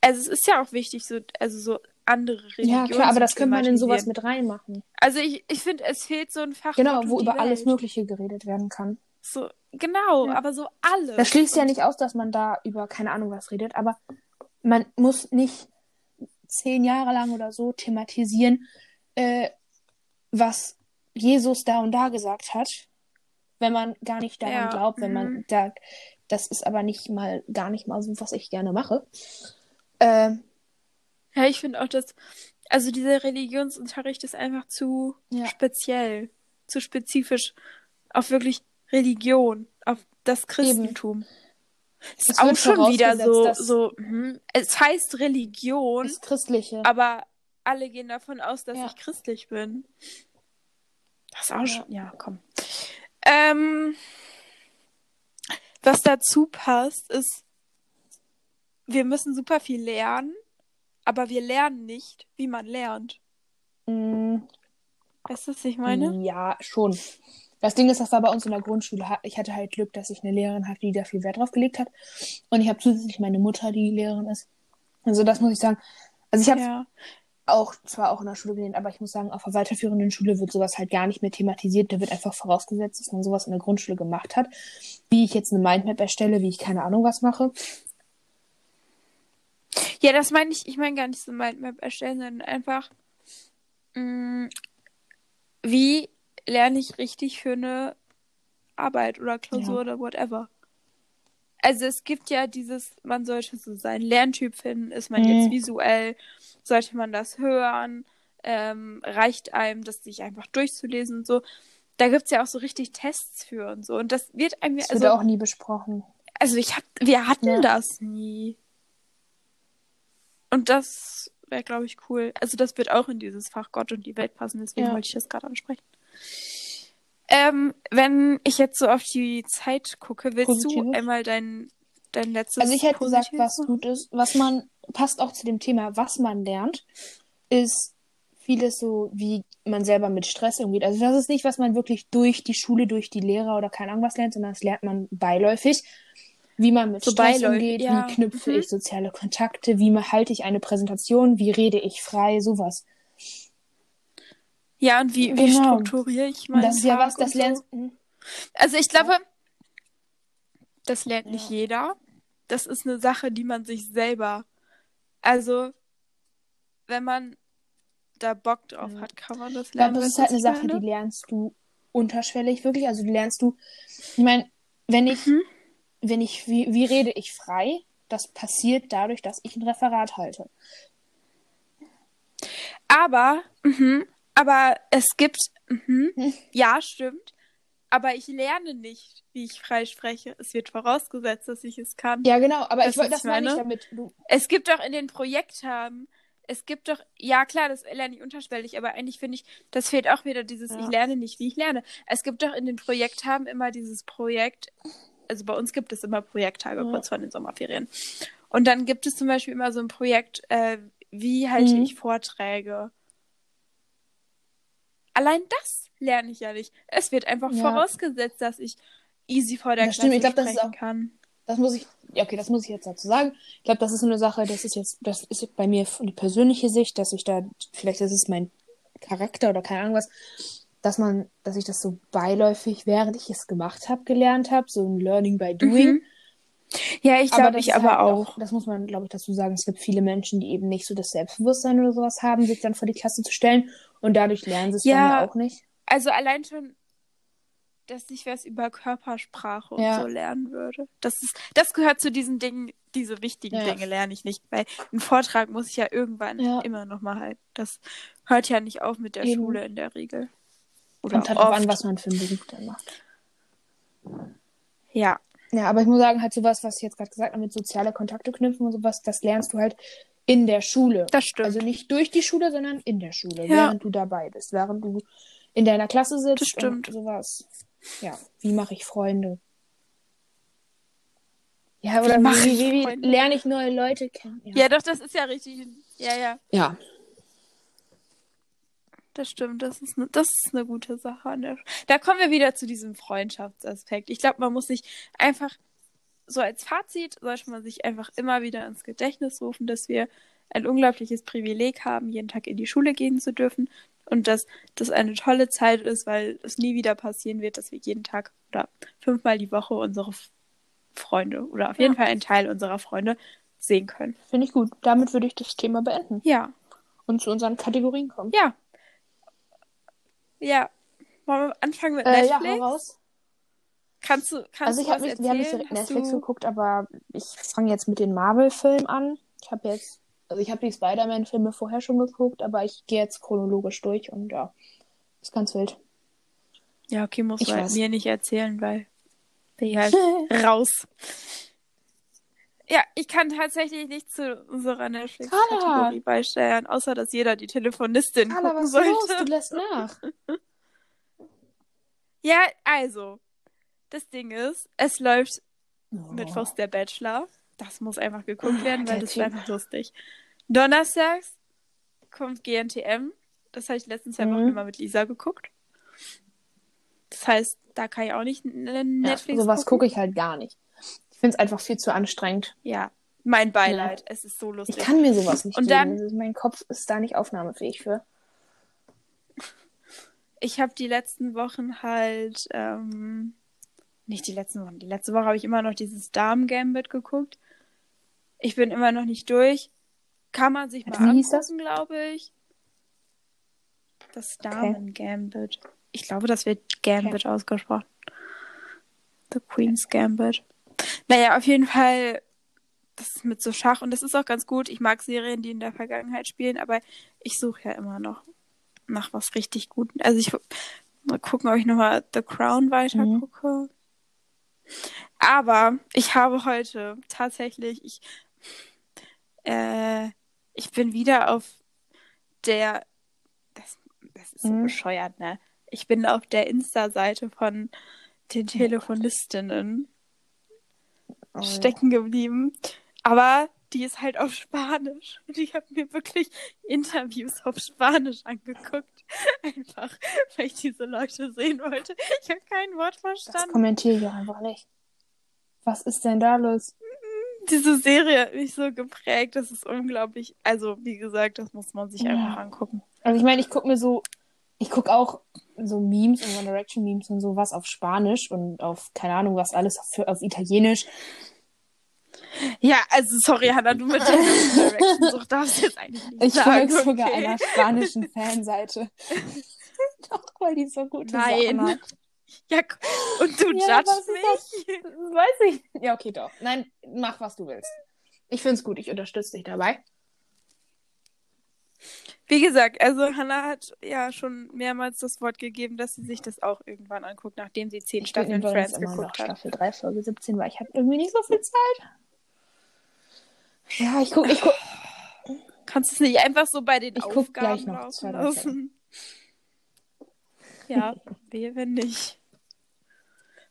Also es ist ja auch wichtig, so, also so andere Religionen. Ja, klar, aber das könnte man in sowas mit reinmachen. Also ich, ich finde, es fehlt so ein Fach. Genau, wo die über alles. Mögliche geredet werden kann. So, genau, Ja. aber so alles. Das schließt ja nicht aus, dass man da über keine Ahnung was redet, aber man muss nicht zehn Jahre lang oder so thematisieren, äh, was Jesus da und da gesagt hat, wenn man gar nicht daran Ja, glaubt, wenn man mhm. da, das ist aber nicht mal, gar nicht mal so, was ich gerne mache. Ähm, Ja, ich finde auch, dass. Also dieser Religionsunterricht ist einfach zu Ja. speziell, zu spezifisch auf wirklich Religion, auf das Christentum. Es Ist auch wird schon wieder so, so hm, es heißt Religion, das Christliche. aber alle gehen davon aus, dass Ja. ich christlich bin. Das ist auch Ja. schon, ja, komm. Ähm, was dazu passt, ist, wir müssen super viel lernen, aber wir lernen nicht, wie man lernt. Mm, Weißt du, was ich meine? Ja, schon. Das Ding ist, das war bei uns in der Grundschule. Ich hatte halt Glück, dass ich eine Lehrerin hatte, die da viel Wert drauf gelegt hat. Und ich habe zusätzlich meine Mutter, die Lehrerin ist. Also das muss ich sagen. Also ich habe Ja. Auch zwar auch in der Schule gelernt, aber ich muss sagen, auf der weiterführenden Schule wird sowas halt gar nicht mehr thematisiert. Da wird einfach vorausgesetzt, dass man sowas in der Grundschule gemacht hat. Wie ich jetzt eine Mindmap erstelle, wie ich keine Ahnung was mache. Ja, das meine ich, ich meine gar nicht so Mindmap erstellen, sondern einfach, mh, wie lerne ich richtig für eine Arbeit oder Klausur Ja. oder whatever. Also es gibt ja dieses, man sollte so seinen Lerntyp finden, ist man Mhm. jetzt visuell, sollte man das hören, ähm, reicht einem, das sich einfach durchzulesen und so. Da gibt's ja auch so richtig Tests für und so. Und das wird einem Das also, wird auch nie besprochen. also ich hab, wir hatten Ja. das nie. Und das wäre, glaube ich, cool. Also das wird auch in dieses Fach Gott und die Welt passen, deswegen Ja. wollte ich das gerade ansprechen. Ähm, wenn ich jetzt so auf die Zeit gucke, willst du Positives? einmal dein, dein letztes Also ich hätte gesagt, Positives was machen? gut ist, was man, passt auch zu dem Thema, was man lernt, ist vieles so, wie man selber mit Stress umgeht. Also das ist nicht, was man wirklich durch die Schule, durch die Lehrer oder keine Ahnung was lernt, sondern das lernt man beiläufig. Wie man mit So Stress beiläufig, umgeht, ja. wie knüpfe Mhm. ich soziale Kontakte, wie halte ich eine Präsentation, wie rede ich frei, sowas. Ja, und wie, wie Genau. strukturiere ich Und meinen das ist ja was, das so? lernst hm, Also ich glaube, das lernt Ja. nicht jeder. Das ist eine Sache, die man sich selber. Also, wenn man da Bock drauf Ja. hat, kann man das Ich glaube, lernen. das ist halt eine Sache, meine? die lernst du unterschwellig wirklich. Also die lernst du, ich meine, wenn ich, Mhm. wenn ich, wie, wie rede ich frei? Das passiert dadurch, dass ich ein Referat halte. Aber, mhm, aber es gibt, mhm, Hm. ja, stimmt. Aber ich lerne nicht, wie ich frei spreche. Es wird vorausgesetzt, dass ich es kann. Ja, genau, aber Weißt ich wollte, das meine ich damit. Du, Es gibt doch in den Projekttagen, es gibt doch, ja klar, das lerne ich unterschwellig, aber eigentlich finde ich, das fehlt auch wieder dieses, Ja. ich lerne nicht, wie ich lerne. Es gibt doch in den Projekttagen immer dieses Projekt, also bei uns gibt es immer Projekttage Ja. kurz vor den Sommerferien. Und dann gibt es zum Beispiel immer so ein Projekt, äh, wie halte Mhm. ich Vorträge? Allein das lerne ich ja nicht. Es wird einfach Ja. vorausgesetzt, dass ich easy vor der Das stimmt, ich Klasse glaub, das ist auch- kann. das muss ich, ja, okay, das muss ich jetzt dazu sagen. Ich glaube, das ist so eine Sache, das ist jetzt, das ist bei mir die persönliche Sicht, dass ich da, vielleicht ist es mein Charakter oder keine Ahnung was, dass man, dass ich das so beiläufig, während ich es gemacht habe, gelernt habe, so ein Learning by Doing. Mhm. Ja, ich glaube, ich aber halt auch. Das muss man, glaube ich, dazu sagen. Es gibt viele Menschen, die eben nicht so das Selbstbewusstsein oder sowas haben, sich dann vor die Klasse zu stellen. Und dadurch lernen sie es Ja. dann auch nicht. Also allein schon, dass ich was über Körpersprache und Ja. so lernen würde. Das ist, das gehört zu diesen Dingen, diese wichtigen Ja. Dinge lerne ich nicht, weil einen Vortrag muss ich ja irgendwann Ja. immer noch mal halten. Das hört ja nicht auf mit der Eben. Schule in der Regel. Oder Kommt halt oft. an, was man für einen Beruf dann macht. Ja, Ja, aber ich muss sagen, halt sowas, was ich jetzt gerade gesagt habe, mit soziale Kontakte knüpfen und sowas, das lernst du halt in der Schule. das stimmt. Also nicht durch die Schule, sondern in der Schule, Ja. während du dabei bist, während du in deiner Klasse sitzt Das stimmt. und sowas. ja, wie mache ich Freunde? Ja, oder Wie wie, wie, wie, lerne ich neue Leute kennen? Ja. doch, das ist ja richtig. Ja, ja, ja. Das stimmt. Das ist eine, das ist eine gute Sache. Der... Da kommen wir wieder zu diesem Freundschaftsaspekt. Ich glaube, man muss sich einfach, so als Fazit, sollte man sich einfach immer wieder ins Gedächtnis rufen, dass wir ein unglaubliches Privileg haben, jeden Tag in die Schule gehen zu dürfen. Und dass das eine tolle Zeit ist, weil es nie wieder passieren wird, dass wir jeden Tag oder fünfmal die Woche unsere Freunde oder auf jeden Ja. Fall einen Teil unserer Freunde sehen können. Finde ich gut. Damit würde ich das Thema beenden Ja, und zu unseren Kategorien kommen. ja. Ja. Wollen wir anfangen mit Äh, ja, Netflix? hau raus. Kannst du, kannst Also ich habe nicht, wir haben nicht direkt Hast Netflix du... geguckt, aber ich fange jetzt mit den Marvel-Filmen an. Ich habe jetzt, also ich habe die Spider-Man-Filme vorher schon geguckt, aber ich gehe jetzt chronologisch durch und ja, ist ganz wild. Ja, okay, halt weiß. mir nicht erzählen, weil bin ich halt raus. Ja, ich kann tatsächlich nicht zu unserer Netflix-Kategorie beisteuern, außer dass jeder die Telefonistin Carla, gucken was ist sollte. los? Du lässt nach. Ja, also, das Ding ist, es läuft Oh. Mittwochs der Bachelor. Das muss einfach geguckt werden, weil der das ist Typ. einfach lustig. Donnerstags kommt GNTM. Das habe ich die letzten zwei Wochen Mhm. immer mit Lisa geguckt. Das heißt, da kann ich auch nicht n- Ja, Netflix sowas gucke ich halt gar nicht. Ich finde es einfach viel zu anstrengend. Ja, mein Beileid. Es ist so lustig. Ich kann mir sowas nicht Und geben. dann- Also mein Kopf ist da nicht aufnahmefähig für. Ich habe die letzten Wochen halt, ähm, nicht die letzten Wochen, die letzte Woche habe ich immer noch dieses Damen-Gambit geguckt. Ich bin immer noch nicht durch. Kann man sich mal Wie angucken, glaube ich. Das Damen-Gambit. Ich glaube, das wird Gambit ausgesprochen. The Queen's Gambit. Naja, auf jeden Fall, das ist mit so Schach und das ist auch ganz gut. Ich mag Serien, die in der Vergangenheit spielen, aber ich suche ja immer noch nach was richtig Guten. Also ich mal gucken, ob ich nochmal The Crown weiter Mhm. gucke. Aber ich habe heute tatsächlich, ich, äh, ich bin wieder auf der, das, das ist so Mhm. bescheuert, ne? Ich bin auf der Insta-Seite von den Telefonistinnen Oh. stecken geblieben. Aber die ist halt auf Spanisch. Und ich habe mir wirklich Interviews auf Spanisch angeguckt. Einfach, weil ich diese Leute sehen wollte. Ich habe kein Wort Das verstanden. kommentiere ich einfach nicht. Was ist denn da los? Diese Serie hat mich so geprägt. Das ist unglaublich. Also, wie gesagt, das muss man sich Ja. einfach angucken. Also ich meine, ich gucke mir so, ich gucke auch so Memes und One Direction Memes und sowas auf Spanisch und auf, keine Ahnung, was alles für, auf Italienisch. Ja, also sorry, Hannah, du mit deiner Direction-Sucht darfst jetzt eigentlich nicht Ich folge sogar okay? einer spanischen Fanseite. Doch, weil die so gute Sachen Nein. hat. Ja, und du Ja, judgst mich? Weiß ich. Ja, okay, doch. Nein, mach, was du willst. Ich find's gut, ich unterstütze dich dabei. Wie gesagt, also Hannah hat ja schon mehrmals das Wort gegeben, dass sie sich das auch irgendwann anguckt, nachdem sie zehn Ich Staffeln Friends immer noch geguckt hat. Staffel 3, Folge 17, weil ich habe irgendwie nicht so viel Zeit. Ja, ich guck, ich guck. Kannst du es nicht einfach so bei den Ich guck Aufgaben gleich noch zwei, lassen? Ja, wehe, wenn nicht.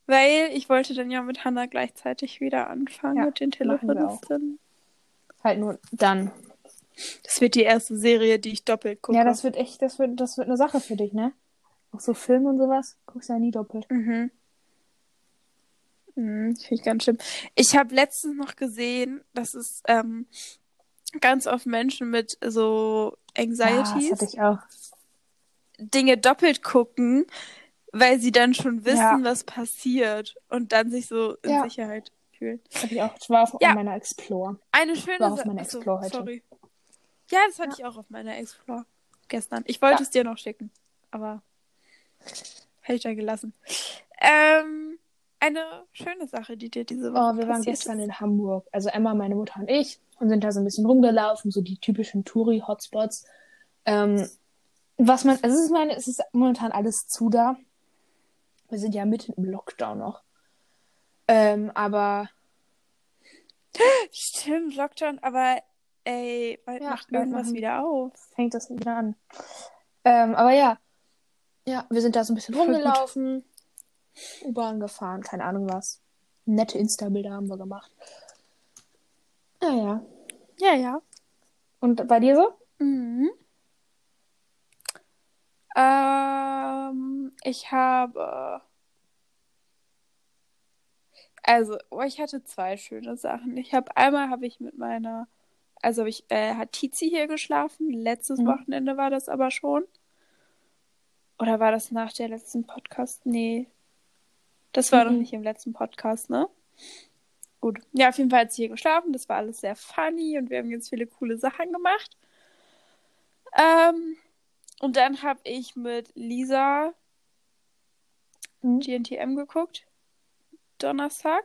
Weil ich wollte dann ja mit Hannah gleichzeitig wieder anfangen Ja, mit den. Telefonistinnen. Halt nur dann. Das wird die erste Serie, die ich doppelt gucke. Ja, das wird echt, das wird, das wird eine Sache für dich, ne? Auch so Filme und sowas, guckst du ja nie doppelt. Mhm. Mhm, Finde ich ganz schlimm. Ich habe letztens noch gesehen, dass es ähm, ganz oft Menschen mit so Ja, Anxieties das hatte ich auch. Dinge doppelt gucken, weil sie dann schon wissen, Ja. was passiert und dann sich so in Ja. Sicherheit fühlen. Das hatte ich auch. Das war auf Ja. meiner Explore. Eine schöne War auf meiner Explore heute. Sorry. Ja, das hatte ich auch auf meiner Explore gestern. Ich wollte Ja. es dir noch schicken, aber hätte ich da gelassen. Ähm, eine schöne Sache, die dir diese Woche Oh, wir waren gestern ist. in Hamburg. Also Emma, meine Mutter und ich. Und sind da so ein bisschen rumgelaufen, so die typischen Touri-Hotspots. Ähm, was man, also es ist meine, es ist momentan alles zu da. Wir sind ja mitten im Lockdown noch. Ähm, aber Stimmt, Lockdown, aber ey, bald Ja, macht irgendwas wieder auf. fängt das wieder an. Ähm, aber ja. Ja, wir sind da so ein bisschen rumgelaufen. U-Bahn gefahren, keine Ahnung was. Nette Insta-Bilder haben wir gemacht. Naja. Ja, ja. Und bei dir so? Mhm. Ähm, ich habe. Also, oh, ich hatte zwei schöne Sachen. Ich habe einmal habe ich mit meiner, also ich äh, hat Tizi hier geschlafen. Letztes Mhm. Wochenende war das aber schon. Oder war das nach der letzten Podcast? Nee. Das war noch Mhm. nicht im letzten Podcast, ne? Gut. Ja, auf jeden Fall hat sie hier geschlafen. Das war alles sehr funny und wir haben ganz viele coole Sachen gemacht. Ähm, und dann habe ich mit Lisa Mhm. GNTM geguckt. Donnerstag.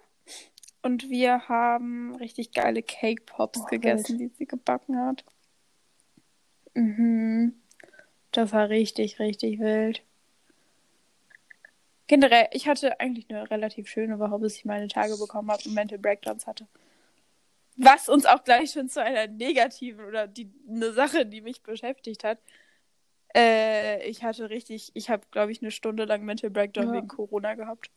Und wir haben richtig geile Cake Pops Oh, gegessen, die sie gebacken hat. Mhm. Das war richtig, richtig wild. Generell, ich hatte eigentlich eine relativ schöne Woche, bis ich meine Tage bekommen habe und Mental Breakdowns hatte. Was uns auch gleich schon zu einer negativen oder die, eine Sache, die mich beschäftigt hat. Äh, ich hatte richtig, ich habe, glaube ich, eine Stunde lang Mental Breakdown Ja. wegen Corona gehabt.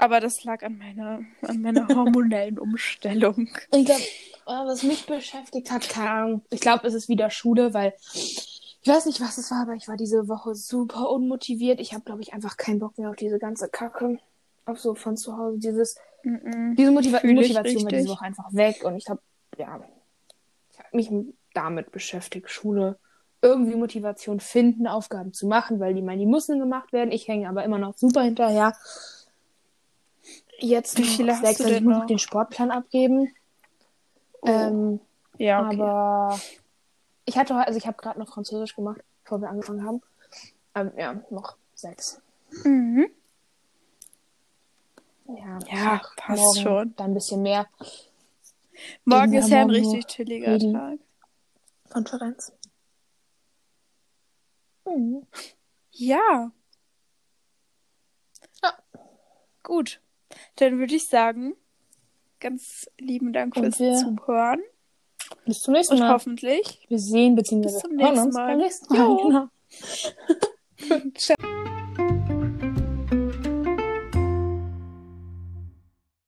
Aber das lag an meiner, an meiner hormonellen Umstellung. Ich glaube, was mich beschäftigt hat, keine Ahnung. Ich glaube, es ist wieder Schule, weil ich weiß nicht, was es war, aber ich war diese Woche super unmotiviert. Ich habe, glaube ich, einfach keinen Bock mehr auf diese ganze Kacke. Auf so von zu Hause. Dieses, Mhm. diese Motiva Fühl ich Motivation war diese. Woche einfach weg. Und ich habe, ja, ich habe mich damit beschäftigt, Schule irgendwie Motivation finden, Aufgaben zu machen, weil die meine, die müssen gemacht werden. Ich hänge aber immer noch super hinterher. Jetzt Wie noch viele hast sechs, du also ich muss noch? den Sportplan abgeben. Oh. Ähm, Ja, okay. aber ich hatte also ich habe gerade noch Französisch gemacht, bevor wir angefangen haben. Ähm, ja, noch sechs. Mhm. Ja, Ja, passt morgen schon. Dann ein bisschen mehr Morgen ist ja ein richtig chilliger reden. Tag. Konferenz. Mhm. Ja. Ja. Gut. Dann würde ich sagen, ganz lieben Dank Und fürs wir- Zuhören. Bis zum nächsten Und Mal. hoffentlich Wir sehen bzw. Bis zum hören nächsten uns Mal. beim nächsten Mal. Jo. Genau. Ciao.